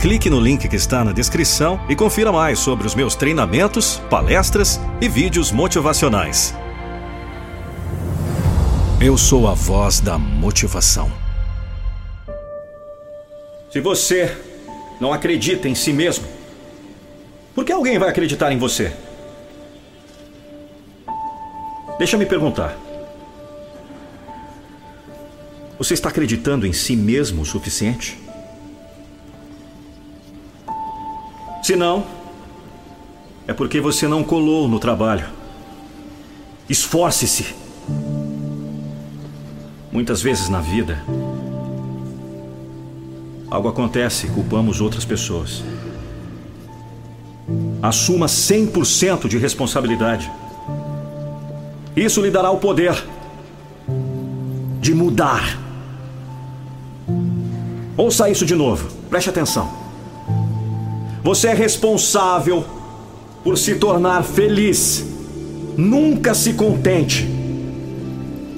Clique no link que está na descrição e confira mais sobre os meus treinamentos, palestras e vídeos motivacionais. Eu sou a voz da motivação. Se você não acredita em si mesmo, por que alguém vai acreditar em você? Deixa me perguntar. Você está acreditando em si mesmo o suficiente? Se não, é porque você não colou no trabalho. Esforce-se. Muitas vezes na vida, algo acontece e culpamos outras pessoas. Assuma 100% de responsabilidade. Isso lhe dará o poder de mudar. Ouça isso de novo, preste atenção. Você é responsável por se tornar feliz. Nunca se contente.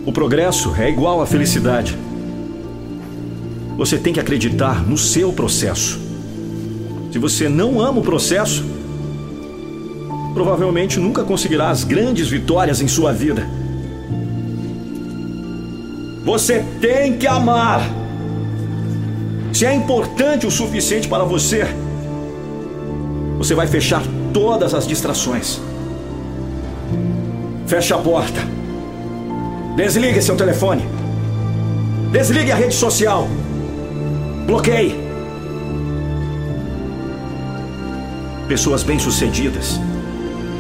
O progresso é igual à felicidade. Você tem que acreditar no seu processo. Se você não ama o processo, provavelmente nunca conseguirá as grandes vitórias em sua vida. Você tem que amar. Se é importante o suficiente para você, você vai fechar todas as distrações. Feche a porta. Desligue seu telefone. Desligue a rede social. Bloqueie. Pessoas bem-sucedidas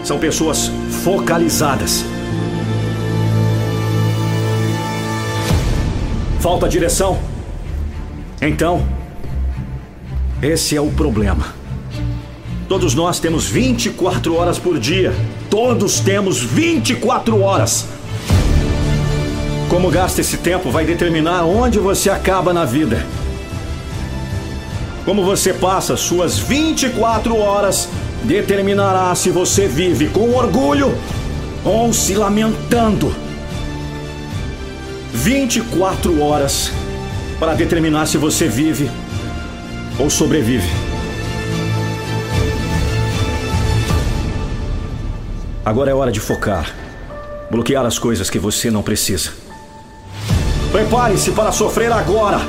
são pessoas focalizadas. Falta direção? Então, esse é o problema. Todos nós temos 24 horas por dia. Todos temos 24 horas. Como gasta esse tempo vai determinar onde você acaba na vida. Como você passa suas 24 horas determinará se você vive com orgulho ou se lamentando. 24 horas para determinar se você vive ou sobrevive. Agora é hora de focar. Bloquear as coisas que você não precisa. Prepare-se para sofrer agora.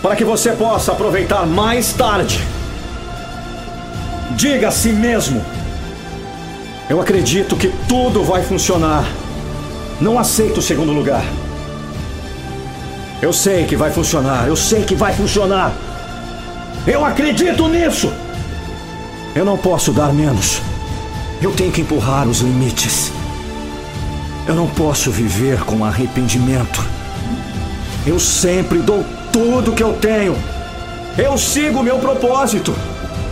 Para que você possa aproveitar mais tarde. Diga a si mesmo: Eu acredito que tudo vai funcionar. Não aceito o segundo lugar. Eu sei que vai funcionar. Eu sei que vai funcionar. Eu acredito nisso. Eu não posso dar menos. Eu tenho que empurrar os limites. Eu não posso viver com arrependimento. Eu sempre dou tudo que eu tenho. Eu sigo meu propósito.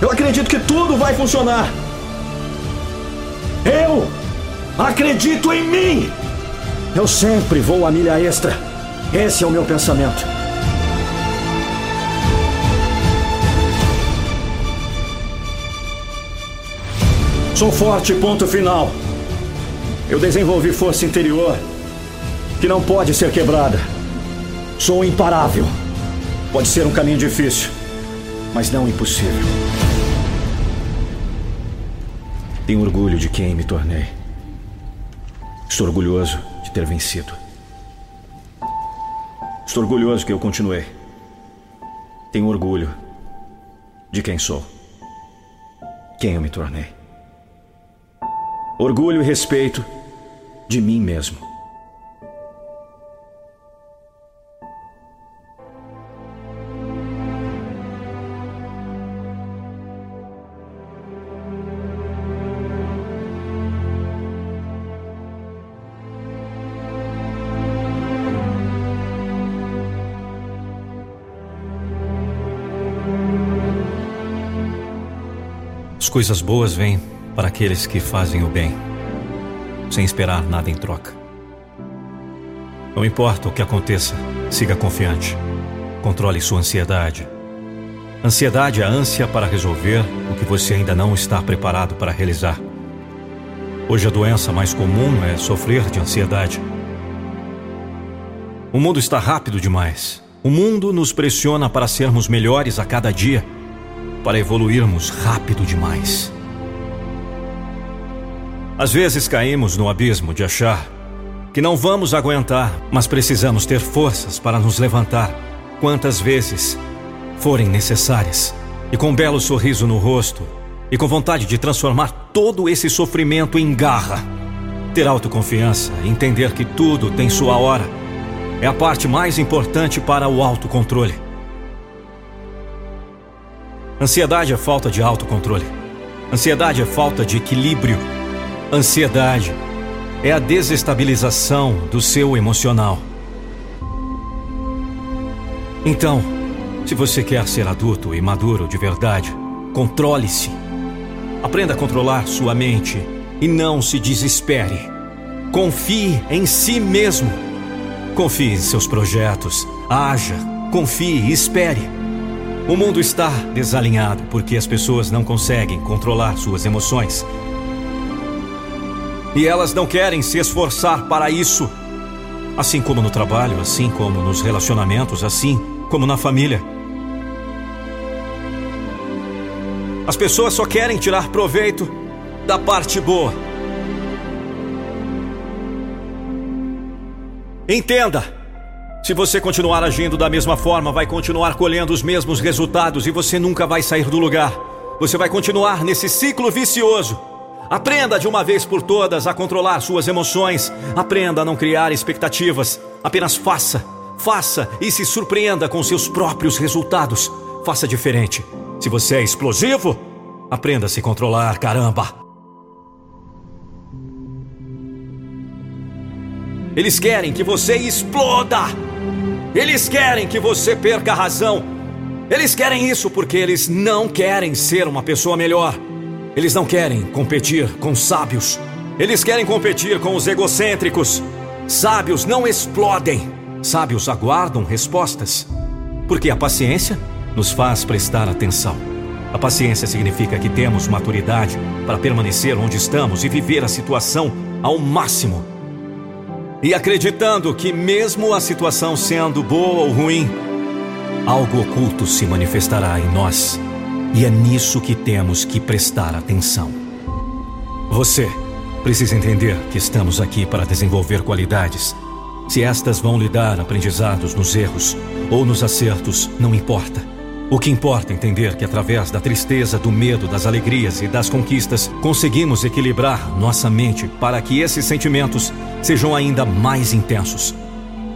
Eu acredito que tudo vai funcionar. Eu acredito em mim. Eu sempre vou a milha extra. Esse é o meu pensamento. Sou forte, ponto final. Eu desenvolvi força interior que não pode ser quebrada. Sou imparável. Pode ser um caminho difícil, mas não impossível. Tenho orgulho de quem me tornei. Estou orgulhoso de ter vencido. Estou orgulhoso que eu continuei. Tenho orgulho de quem sou, quem eu me tornei orgulho e respeito de mim mesmo. As coisas boas vêm para aqueles que fazem o bem, sem esperar nada em troca. Não importa o que aconteça, siga confiante. Controle sua ansiedade. Ansiedade é a ânsia para resolver o que você ainda não está preparado para realizar. Hoje a doença mais comum é sofrer de ansiedade. O mundo está rápido demais. O mundo nos pressiona para sermos melhores a cada dia, para evoluirmos rápido demais. Às vezes caímos no abismo de achar que não vamos aguentar, mas precisamos ter forças para nos levantar quantas vezes forem necessárias. E com um belo sorriso no rosto e com vontade de transformar todo esse sofrimento em garra. Ter autoconfiança e entender que tudo tem sua hora é a parte mais importante para o autocontrole. Ansiedade é falta de autocontrole. Ansiedade é falta de equilíbrio. Ansiedade é a desestabilização do seu emocional. Então, se você quer ser adulto e maduro de verdade, controle-se. Aprenda a controlar sua mente e não se desespere. Confie em si mesmo. Confie em seus projetos. Haja, confie e espere. O mundo está desalinhado porque as pessoas não conseguem controlar suas emoções e elas não querem se esforçar para isso. Assim como no trabalho, assim como nos relacionamentos, assim como na família. As pessoas só querem tirar proveito da parte boa. Entenda! Se você continuar agindo da mesma forma, vai continuar colhendo os mesmos resultados e você nunca vai sair do lugar. Você vai continuar nesse ciclo vicioso. Aprenda de uma vez por todas a controlar suas emoções. Aprenda a não criar expectativas. Apenas faça, faça e se surpreenda com seus próprios resultados. Faça diferente. Se você é explosivo, aprenda a se controlar, caramba. Eles querem que você exploda. Eles querem que você perca a razão. Eles querem isso porque eles não querem ser uma pessoa melhor. Eles não querem competir com sábios. Eles querem competir com os egocêntricos. Sábios não explodem. Sábios aguardam respostas. Porque a paciência nos faz prestar atenção. A paciência significa que temos maturidade para permanecer onde estamos e viver a situação ao máximo. E acreditando que, mesmo a situação sendo boa ou ruim, algo oculto se manifestará em nós e é nisso que temos que prestar atenção. Você precisa entender que estamos aqui para desenvolver qualidades. Se estas vão lhe dar aprendizados nos erros ou nos acertos, não importa. O que importa é entender que através da tristeza, do medo, das alegrias e das conquistas, conseguimos equilibrar nossa mente para que esses sentimentos sejam ainda mais intensos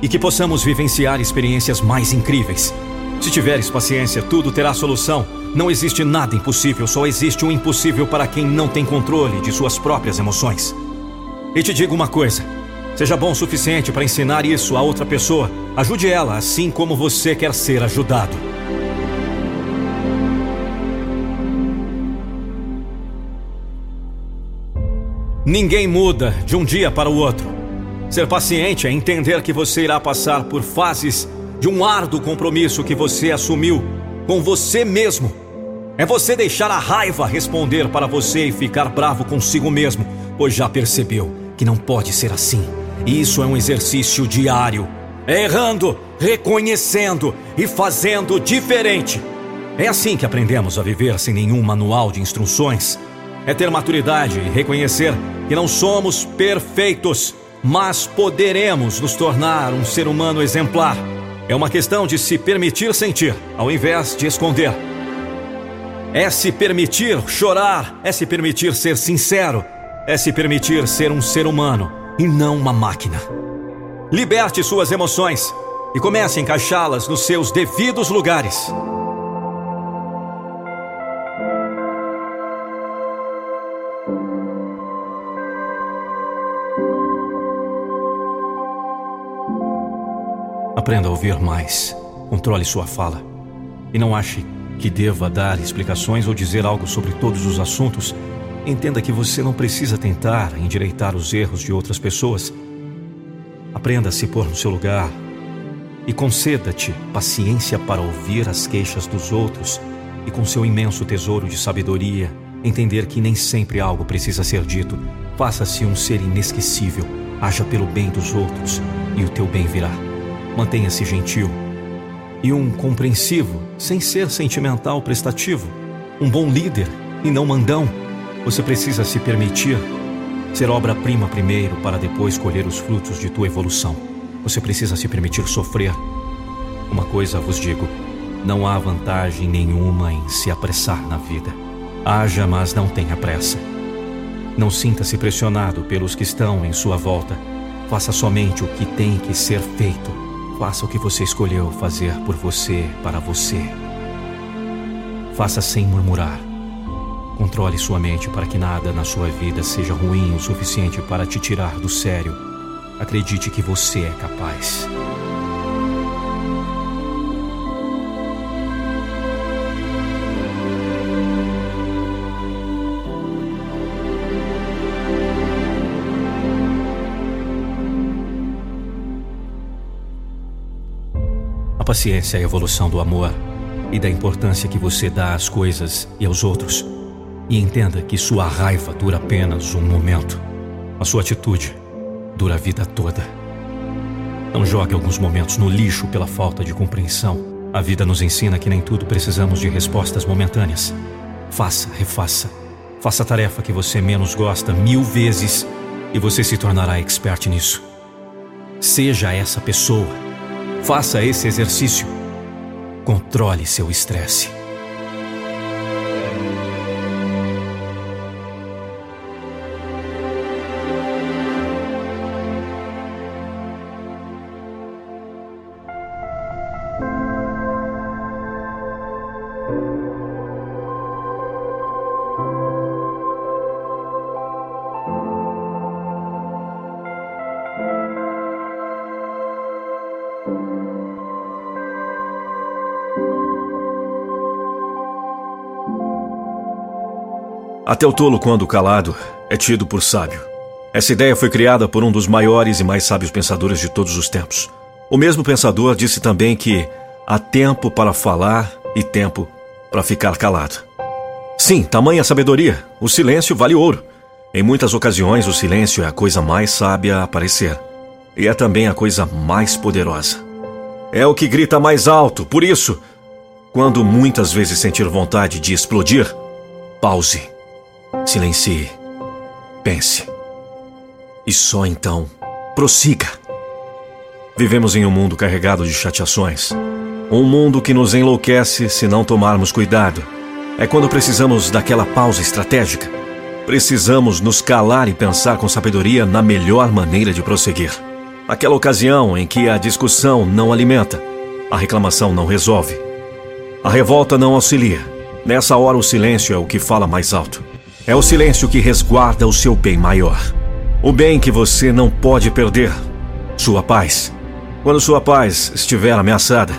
e que possamos vivenciar experiências mais incríveis. Se tiveres paciência, tudo terá solução não existe nada impossível, só existe um impossível para quem não tem controle de suas próprias emoções. E te digo uma coisa: seja bom o suficiente para ensinar isso a outra pessoa. Ajude ela assim como você quer ser ajudado. Ninguém muda de um dia para o outro. Ser paciente é entender que você irá passar por fases de um árduo compromisso que você assumiu com você mesmo é você deixar a raiva responder para você e ficar bravo consigo mesmo, pois já percebeu que não pode ser assim. Isso é um exercício diário. É errando, reconhecendo e fazendo diferente. É assim que aprendemos a viver sem nenhum manual de instruções. É ter maturidade e reconhecer que não somos perfeitos, mas poderemos nos tornar um ser humano exemplar. É uma questão de se permitir sentir, ao invés de esconder. É se permitir chorar, é se permitir ser sincero, é se permitir ser um ser humano e não uma máquina. Liberte suas emoções e comece a encaixá-las nos seus devidos lugares. Aprenda a ouvir mais. Controle sua fala. E não ache que deva dar explicações ou dizer algo sobre todos os assuntos Entenda que você não precisa tentar endireitar os erros de outras pessoas. Aprenda a se pôr no seu lugar e conceda-te paciência para ouvir as queixas dos outros e, com seu imenso tesouro de sabedoria, entender que nem sempre algo precisa ser dito. Faça-se um ser inesquecível, haja pelo bem dos outros e o teu bem virá. Mantenha-se gentil e um compreensivo, sem ser sentimental prestativo. Um bom líder e não mandão. Você precisa se permitir ser obra-prima primeiro para depois colher os frutos de tua evolução. Você precisa se permitir sofrer. Uma coisa vos digo: não há vantagem nenhuma em se apressar na vida. Haja, mas não tenha pressa. Não sinta-se pressionado pelos que estão em sua volta. Faça somente o que tem que ser feito. Faça o que você escolheu fazer por você, para você. Faça sem murmurar. Controle sua mente para que nada na sua vida seja ruim o suficiente para te tirar do sério. Acredite que você é capaz. Paciência é a evolução do amor e da importância que você dá às coisas e aos outros. E entenda que sua raiva dura apenas um momento. A sua atitude dura a vida toda. Não jogue alguns momentos no lixo pela falta de compreensão. A vida nos ensina que nem tudo precisamos de respostas momentâneas. Faça, refaça. Faça a tarefa que você menos gosta mil vezes e você se tornará expert nisso. Seja essa pessoa Faça esse exercício. Controle seu estresse. Até o tolo, quando calado, é tido por sábio. Essa ideia foi criada por um dos maiores e mais sábios pensadores de todos os tempos. O mesmo pensador disse também que há tempo para falar e tempo para ficar calado. Sim, tamanha sabedoria, o silêncio vale ouro. Em muitas ocasiões, o silêncio é a coisa mais sábia a aparecer. E é também a coisa mais poderosa. É o que grita mais alto, por isso, quando muitas vezes sentir vontade de explodir, pause Silencie. Pense. E só então prossiga. Vivemos em um mundo carregado de chateações. Um mundo que nos enlouquece se não tomarmos cuidado. É quando precisamos daquela pausa estratégica. Precisamos nos calar e pensar com sabedoria na melhor maneira de prosseguir. Aquela ocasião em que a discussão não alimenta, a reclamação não resolve, a revolta não auxilia. Nessa hora, o silêncio é o que fala mais alto. É o silêncio que resguarda o seu bem maior. O bem que você não pode perder. Sua paz. Quando sua paz estiver ameaçada,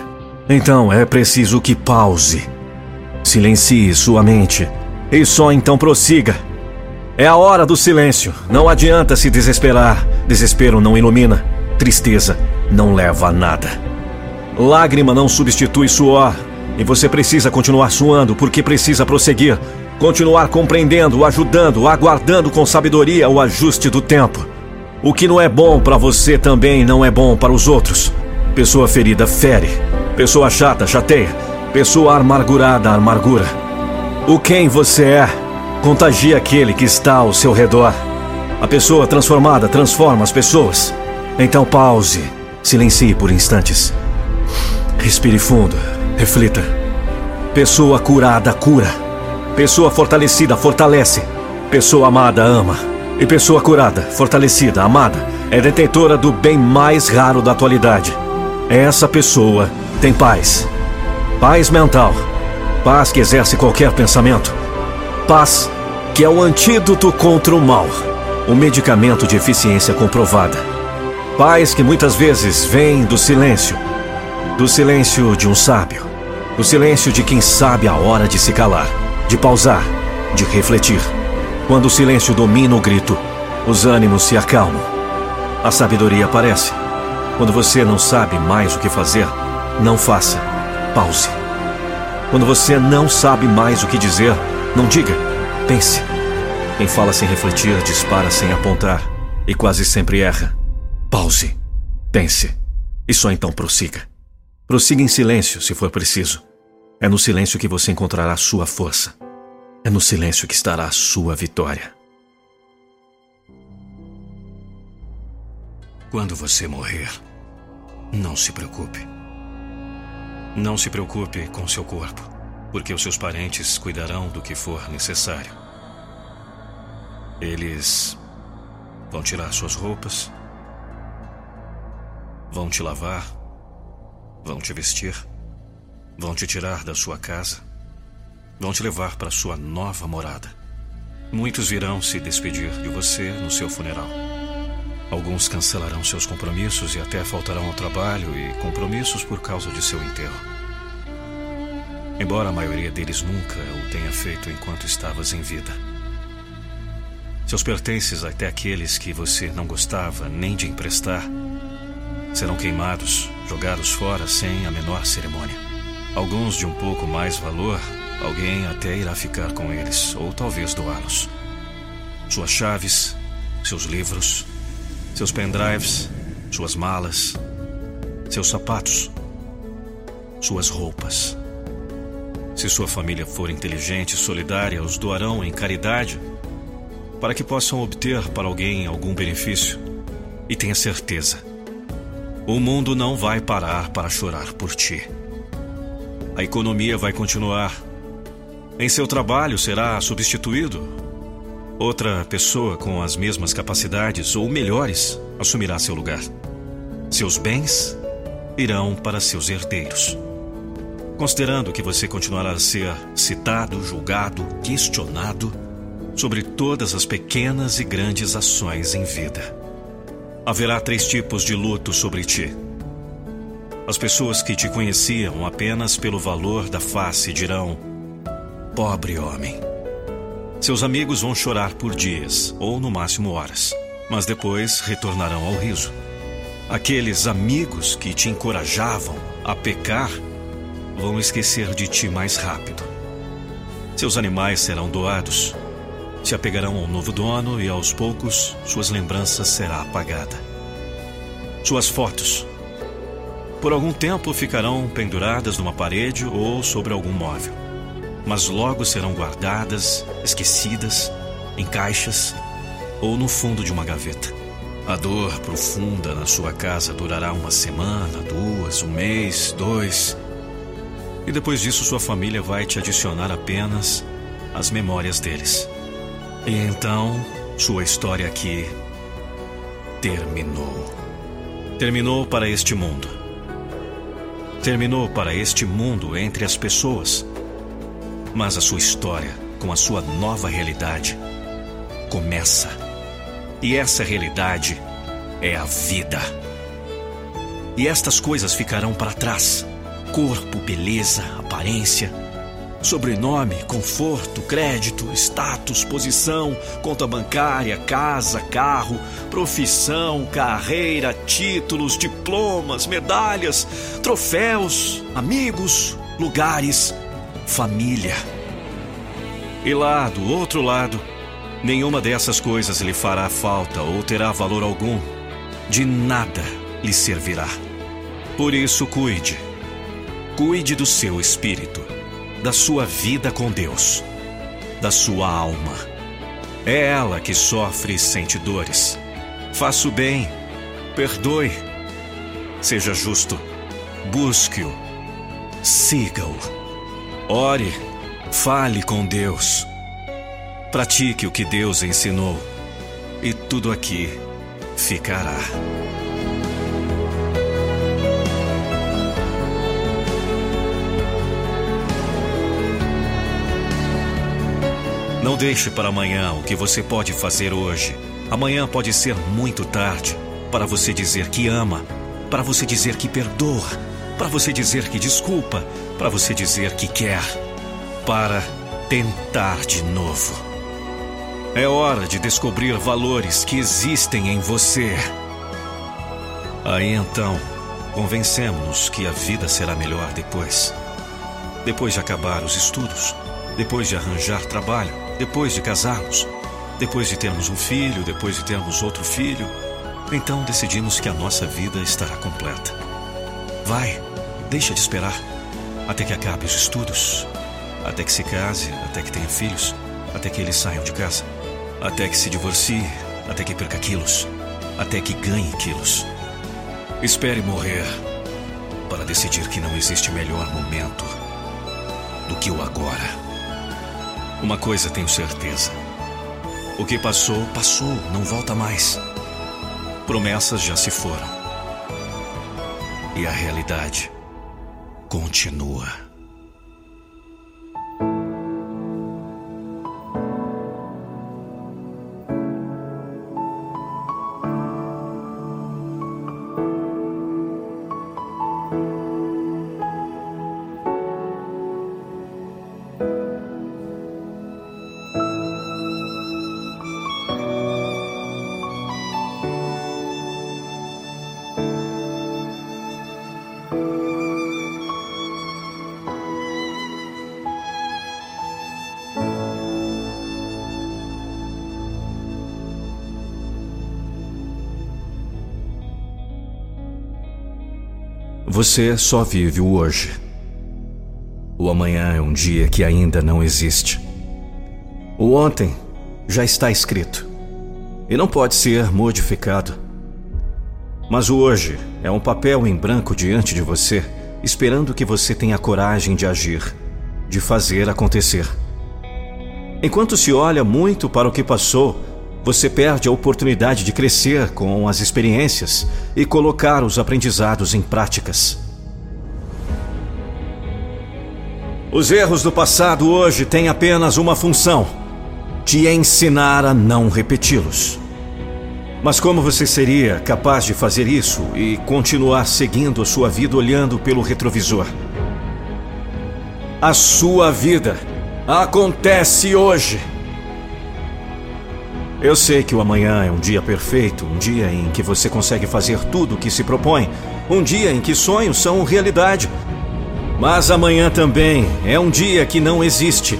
então é preciso que pause. Silencie sua mente e só então prossiga. É a hora do silêncio. Não adianta se desesperar. Desespero não ilumina. Tristeza não leva a nada. Lágrima não substitui suor. E você precisa continuar suando porque precisa prosseguir Continuar compreendendo, ajudando, aguardando com sabedoria o ajuste do tempo. O que não é bom para você também não é bom para os outros. Pessoa ferida fere. Pessoa chata chateia. Pessoa amargurada amargura. O quem você é contagia aquele que está ao seu redor. A pessoa transformada transforma as pessoas. Então pause, silencie por instantes. Respire fundo, reflita. Pessoa curada cura. Pessoa fortalecida fortalece. Pessoa amada ama. E pessoa curada, fortalecida, amada, é detentora do bem mais raro da atualidade. Essa pessoa tem paz. Paz mental. Paz que exerce qualquer pensamento. Paz que é o antídoto contra o mal. O medicamento de eficiência comprovada. Paz que muitas vezes vem do silêncio. Do silêncio de um sábio. Do silêncio de quem sabe a hora de se calar de pausar, de refletir. Quando o silêncio domina o grito, os ânimos se acalmam. A sabedoria aparece. Quando você não sabe mais o que fazer, não faça. Pause. Quando você não sabe mais o que dizer, não diga. Pense. Quem fala sem refletir dispara sem apontar e quase sempre erra. Pause. Pense. E só então prossiga. Prossiga em silêncio, se for preciso. É no silêncio que você encontrará sua força. É no silêncio que estará a sua vitória. Quando você morrer, não se preocupe. Não se preocupe com seu corpo, porque os seus parentes cuidarão do que for necessário. Eles vão tirar suas roupas, vão te lavar, vão te vestir, vão te tirar da sua casa, vão te levar para sua nova morada. Muitos virão se despedir de você no seu funeral. Alguns cancelarão seus compromissos e até faltarão ao trabalho e compromissos por causa de seu enterro. Embora a maioria deles nunca o tenha feito enquanto estavas em vida. Seus pertences, até aqueles que você não gostava nem de emprestar, serão queimados, jogados fora sem a menor cerimônia. Alguns de um pouco mais valor, alguém até irá ficar com eles, ou talvez doá-los. Suas chaves, seus livros, seus pendrives, suas malas, seus sapatos, suas roupas. Se sua família for inteligente e solidária, os doarão em caridade para que possam obter para alguém algum benefício. E tenha certeza, o mundo não vai parar para chorar por ti. A economia vai continuar. Em seu trabalho será substituído. Outra pessoa com as mesmas capacidades ou melhores assumirá seu lugar. Seus bens irão para seus herdeiros. Considerando que você continuará a ser citado, julgado, questionado, sobre todas as pequenas e grandes ações em vida. Haverá três tipos de luto sobre ti. As pessoas que te conheciam apenas pelo valor da face dirão: Pobre homem. Seus amigos vão chorar por dias, ou no máximo horas, mas depois retornarão ao riso. Aqueles amigos que te encorajavam a pecar vão esquecer de ti mais rápido. Seus animais serão doados se apegarão ao novo dono e aos poucos suas lembranças será apagada. Suas fotos por algum tempo ficarão penduradas numa parede ou sobre algum móvel, mas logo serão guardadas, esquecidas, em caixas ou no fundo de uma gaveta. A dor profunda na sua casa durará uma semana, duas, um mês, dois. E depois disso, sua família vai te adicionar apenas as memórias deles. E então, sua história aqui terminou. Terminou para este mundo. Terminou para este mundo entre as pessoas. Mas a sua história, com a sua nova realidade, começa. E essa realidade é a vida. E estas coisas ficarão para trás: corpo, beleza, aparência Sobrenome, conforto, crédito, status, posição, conta bancária, casa, carro, profissão, carreira, títulos, diplomas, medalhas, troféus, amigos, lugares, família. E lá do outro lado, nenhuma dessas coisas lhe fará falta ou terá valor algum. De nada lhe servirá. Por isso, cuide. Cuide do seu espírito da sua vida com Deus, da sua alma. É ela que sofre e sente dores. Faça o bem, perdoe, seja justo, busque-o, siga-o, ore, fale com Deus, pratique o que Deus ensinou, e tudo aqui ficará. Não deixe para amanhã o que você pode fazer hoje. Amanhã pode ser muito tarde para você dizer que ama, para você dizer que perdoa, para você dizer que desculpa, para você dizer que quer, para tentar de novo. É hora de descobrir valores que existem em você. Aí então, convencemos-nos que a vida será melhor depois. Depois de acabar os estudos, depois de arranjar trabalho, depois de casarmos, depois de termos um filho, depois de termos outro filho, então decidimos que a nossa vida estará completa. Vai, deixa de esperar até que acabe os estudos, até que se case, até que tenha filhos, até que eles saiam de casa, até que se divorcie, até que perca quilos, até que ganhe quilos. Espere morrer para decidir que não existe melhor momento do que o agora. Uma coisa tenho certeza: o que passou, passou, não volta mais. Promessas já se foram. E a realidade continua. Você só vive o hoje. O amanhã é um dia que ainda não existe. O ontem já está escrito e não pode ser modificado. Mas o hoje é um papel em branco diante de você, esperando que você tenha coragem de agir, de fazer acontecer. Enquanto se olha muito para o que passou, você perde a oportunidade de crescer com as experiências e colocar os aprendizados em práticas. Os erros do passado hoje têm apenas uma função: te ensinar a não repeti-los. Mas como você seria capaz de fazer isso e continuar seguindo a sua vida olhando pelo retrovisor? A sua vida acontece hoje. Eu sei que o amanhã é um dia perfeito, um dia em que você consegue fazer tudo o que se propõe, um dia em que sonhos são realidade. Mas amanhã também é um dia que não existe.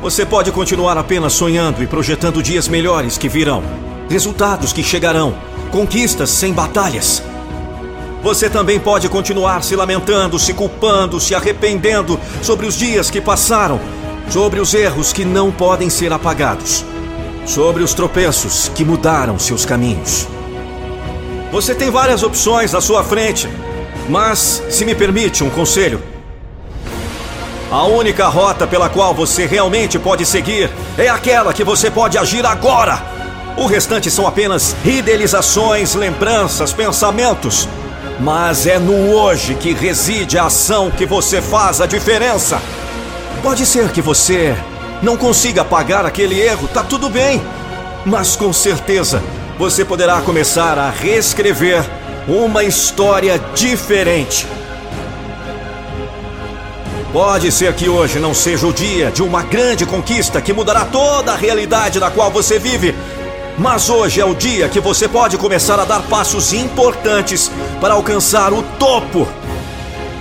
Você pode continuar apenas sonhando e projetando dias melhores que virão, resultados que chegarão, conquistas sem batalhas. Você também pode continuar se lamentando, se culpando, se arrependendo sobre os dias que passaram, sobre os erros que não podem ser apagados sobre os tropeços que mudaram seus caminhos. Você tem várias opções à sua frente, mas, se me permite um conselho, a única rota pela qual você realmente pode seguir é aquela que você pode agir agora. O restante são apenas idealizações, lembranças, pensamentos. Mas é no hoje que reside a ação que você faz a diferença. Pode ser que você não consiga apagar aquele erro, tá tudo bem. Mas com certeza você poderá começar a reescrever uma história diferente. Pode ser que hoje não seja o dia de uma grande conquista que mudará toda a realidade na qual você vive. Mas hoje é o dia que você pode começar a dar passos importantes para alcançar o topo.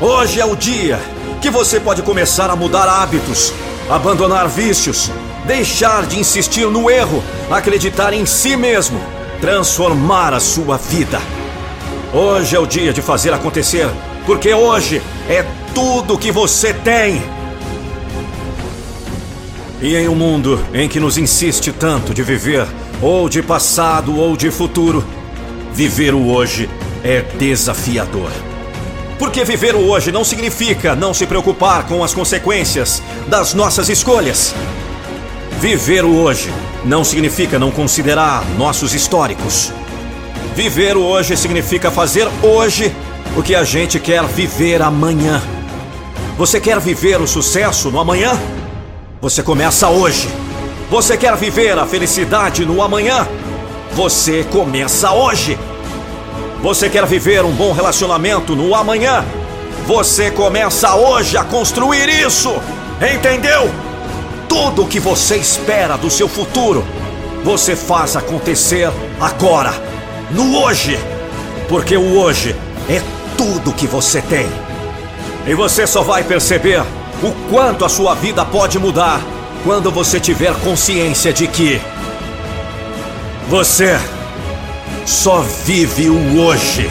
Hoje é o dia que você pode começar a mudar hábitos, abandonar vícios, deixar de insistir no erro, acreditar em si mesmo, transformar a sua vida. Hoje é o dia de fazer acontecer, porque hoje é tudo que você tem. E em um mundo em que nos insiste tanto de viver, ou de passado ou de futuro, viver o hoje é desafiador. Porque viver o hoje não significa não se preocupar com as consequências das nossas escolhas. Viver o hoje não significa não considerar nossos históricos. Viver o hoje significa fazer hoje o que a gente quer viver amanhã. Você quer viver o sucesso no amanhã? Você começa hoje. Você quer viver a felicidade no amanhã? Você começa hoje. Você quer viver um bom relacionamento no amanhã? Você começa hoje a construir isso! Entendeu? tudo o que você espera do seu futuro, você faz acontecer agora, no hoje. Porque o hoje é tudo que você tem. E você só vai perceber o quanto a sua vida pode mudar quando você tiver consciência de que você só vive o hoje.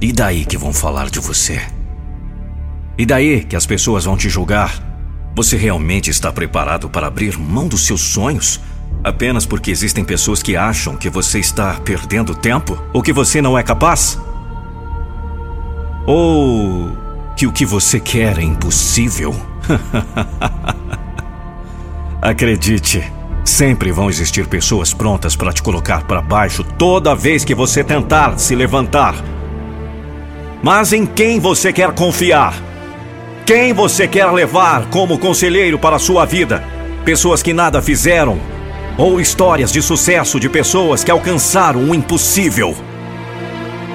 E daí que vão falar de você? E daí que as pessoas vão te julgar? Você realmente está preparado para abrir mão dos seus sonhos? Apenas porque existem pessoas que acham que você está perdendo tempo? Ou que você não é capaz? Ou que o que você quer é impossível? Acredite, sempre vão existir pessoas prontas para te colocar para baixo toda vez que você tentar se levantar. Mas em quem você quer confiar? Quem você quer levar como conselheiro para a sua vida? Pessoas que nada fizeram? Ou histórias de sucesso de pessoas que alcançaram o impossível?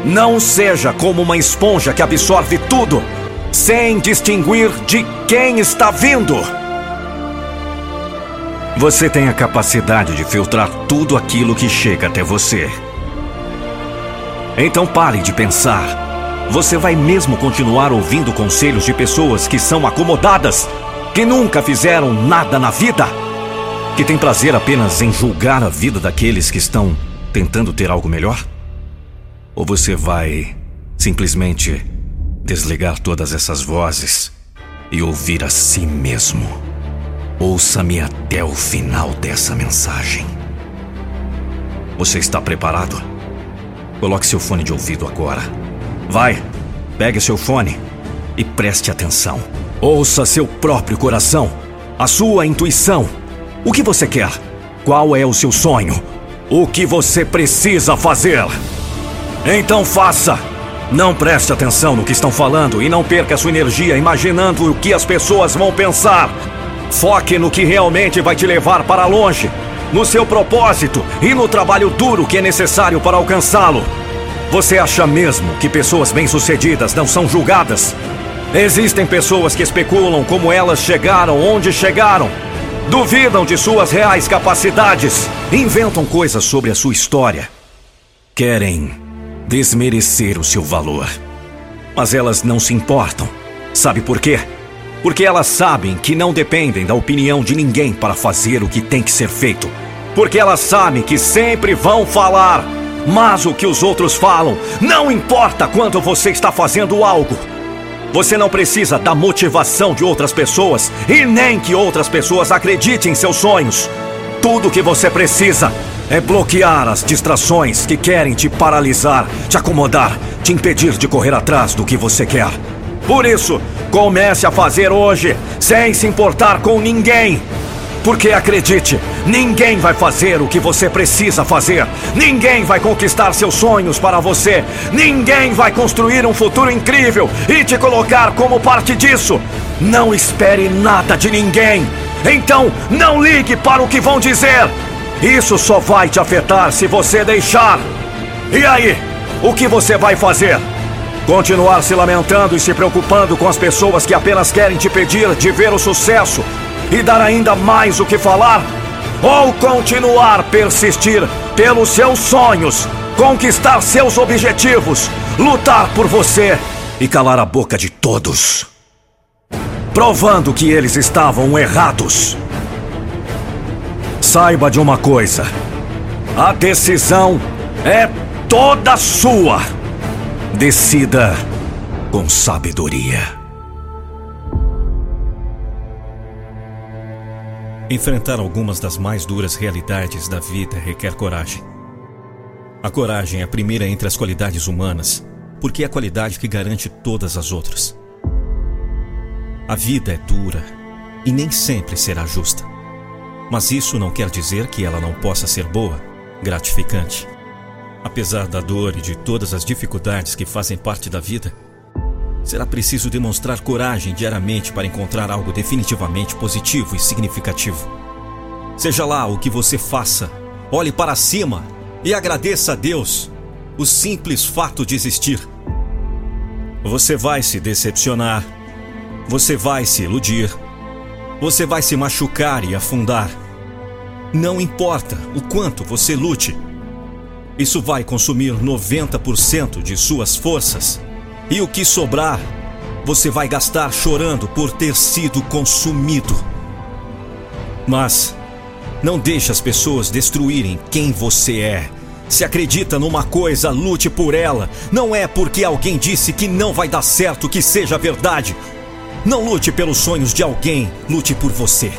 Não seja como uma esponja que absorve tudo, sem distinguir de quem está vindo. Você tem a capacidade de filtrar tudo aquilo que chega até você. Então pare de pensar você vai mesmo continuar ouvindo conselhos de pessoas que são acomodadas, que nunca fizeram nada na vida, que têm prazer apenas em julgar a vida daqueles que estão tentando ter algo melhor? Ou você vai simplesmente desligar todas essas vozes e ouvir a si mesmo? Ouça-me até o final dessa mensagem. Você está preparado? Coloque seu fone de ouvido agora. Vai, pegue seu fone e preste atenção. Ouça seu próprio coração, a sua intuição. O que você quer? Qual é o seu sonho? O que você precisa fazer? Então faça! Não preste atenção no que estão falando e não perca sua energia imaginando o que as pessoas vão pensar. Foque no que realmente vai te levar para longe, no seu propósito e no trabalho duro que é necessário para alcançá-lo. Você acha mesmo que pessoas bem-sucedidas não são julgadas? Existem pessoas que especulam como elas chegaram onde chegaram, duvidam de suas reais capacidades, inventam coisas sobre a sua história. Querem desmerecer o seu valor. Mas elas não se importam. Sabe por quê? Porque elas sabem que não dependem da opinião de ninguém para fazer o que tem que ser feito. Porque elas sabem que sempre vão falar mas o que os outros falam não importa quando você está fazendo algo. Você não precisa da motivação de outras pessoas e nem que outras pessoas acreditem em seus sonhos. Tudo o que você precisa é bloquear as distrações que querem te paralisar, te acomodar, te impedir de correr atrás do que você quer. Por isso, comece a fazer hoje, sem se importar com ninguém. Porque acredite, ninguém vai fazer o que você precisa fazer. Ninguém vai conquistar seus sonhos para você. Ninguém vai construir um futuro incrível e te colocar como parte disso. Não espere nada de ninguém. Então, não ligue para o que vão dizer. Isso só vai te afetar se você deixar. E aí, o que você vai fazer? Continuar se lamentando e se preocupando com as pessoas que apenas querem te pedir de ver o sucesso e dar ainda mais o que falar? Ou continuar persistir pelos seus sonhos, conquistar seus objetivos, lutar por você e calar a boca de todos? Provando que eles estavam errados. Saiba de uma coisa: a decisão é toda sua. Decida com sabedoria. Enfrentar algumas das mais duras realidades da vida requer coragem. A coragem é a primeira entre as qualidades humanas, porque é a qualidade que garante todas as outras. A vida é dura e nem sempre será justa. Mas isso não quer dizer que ela não possa ser boa, gratificante. Apesar da dor e de todas as dificuldades que fazem parte da vida, Será preciso demonstrar coragem diariamente para encontrar algo definitivamente positivo e significativo. Seja lá o que você faça, olhe para cima e agradeça a Deus o simples fato de existir. Você vai se decepcionar, você vai se iludir, você vai se machucar e afundar. Não importa o quanto você lute, isso vai consumir 90% de suas forças. E o que sobrar, você vai gastar chorando por ter sido consumido. Mas não deixe as pessoas destruírem quem você é. Se acredita numa coisa, lute por ela. Não é porque alguém disse que não vai dar certo que seja verdade. Não lute pelos sonhos de alguém, lute por você.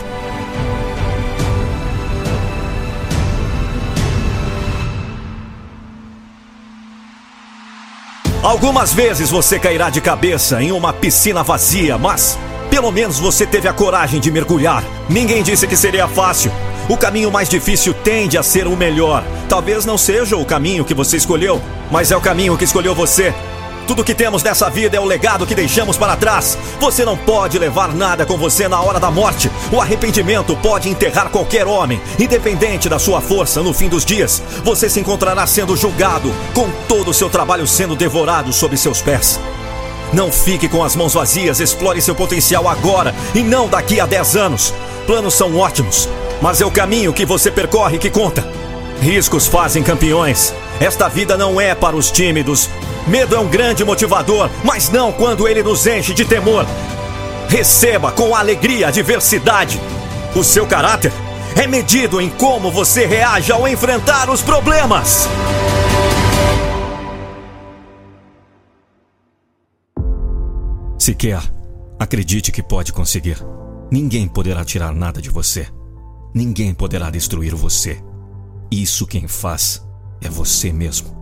Algumas vezes você cairá de cabeça em uma piscina vazia, mas pelo menos você teve a coragem de mergulhar. Ninguém disse que seria fácil. O caminho mais difícil tende a ser o melhor. Talvez não seja o caminho que você escolheu, mas é o caminho que escolheu você. Tudo que temos nessa vida é o legado que deixamos para trás. Você não pode levar nada com você na hora da morte. O arrependimento pode enterrar qualquer homem, independente da sua força no fim dos dias. Você se encontrará sendo julgado, com todo o seu trabalho sendo devorado sob seus pés. Não fique com as mãos vazias, explore seu potencial agora e não daqui a 10 anos. Planos são ótimos, mas é o caminho que você percorre que conta. Riscos fazem campeões. Esta vida não é para os tímidos. Medo é um grande motivador, mas não quando ele nos enche de temor. Receba com alegria a diversidade. O seu caráter é medido em como você reage ao enfrentar os problemas. Se quer, acredite que pode conseguir. Ninguém poderá tirar nada de você. Ninguém poderá destruir você. Isso quem faz é você mesmo.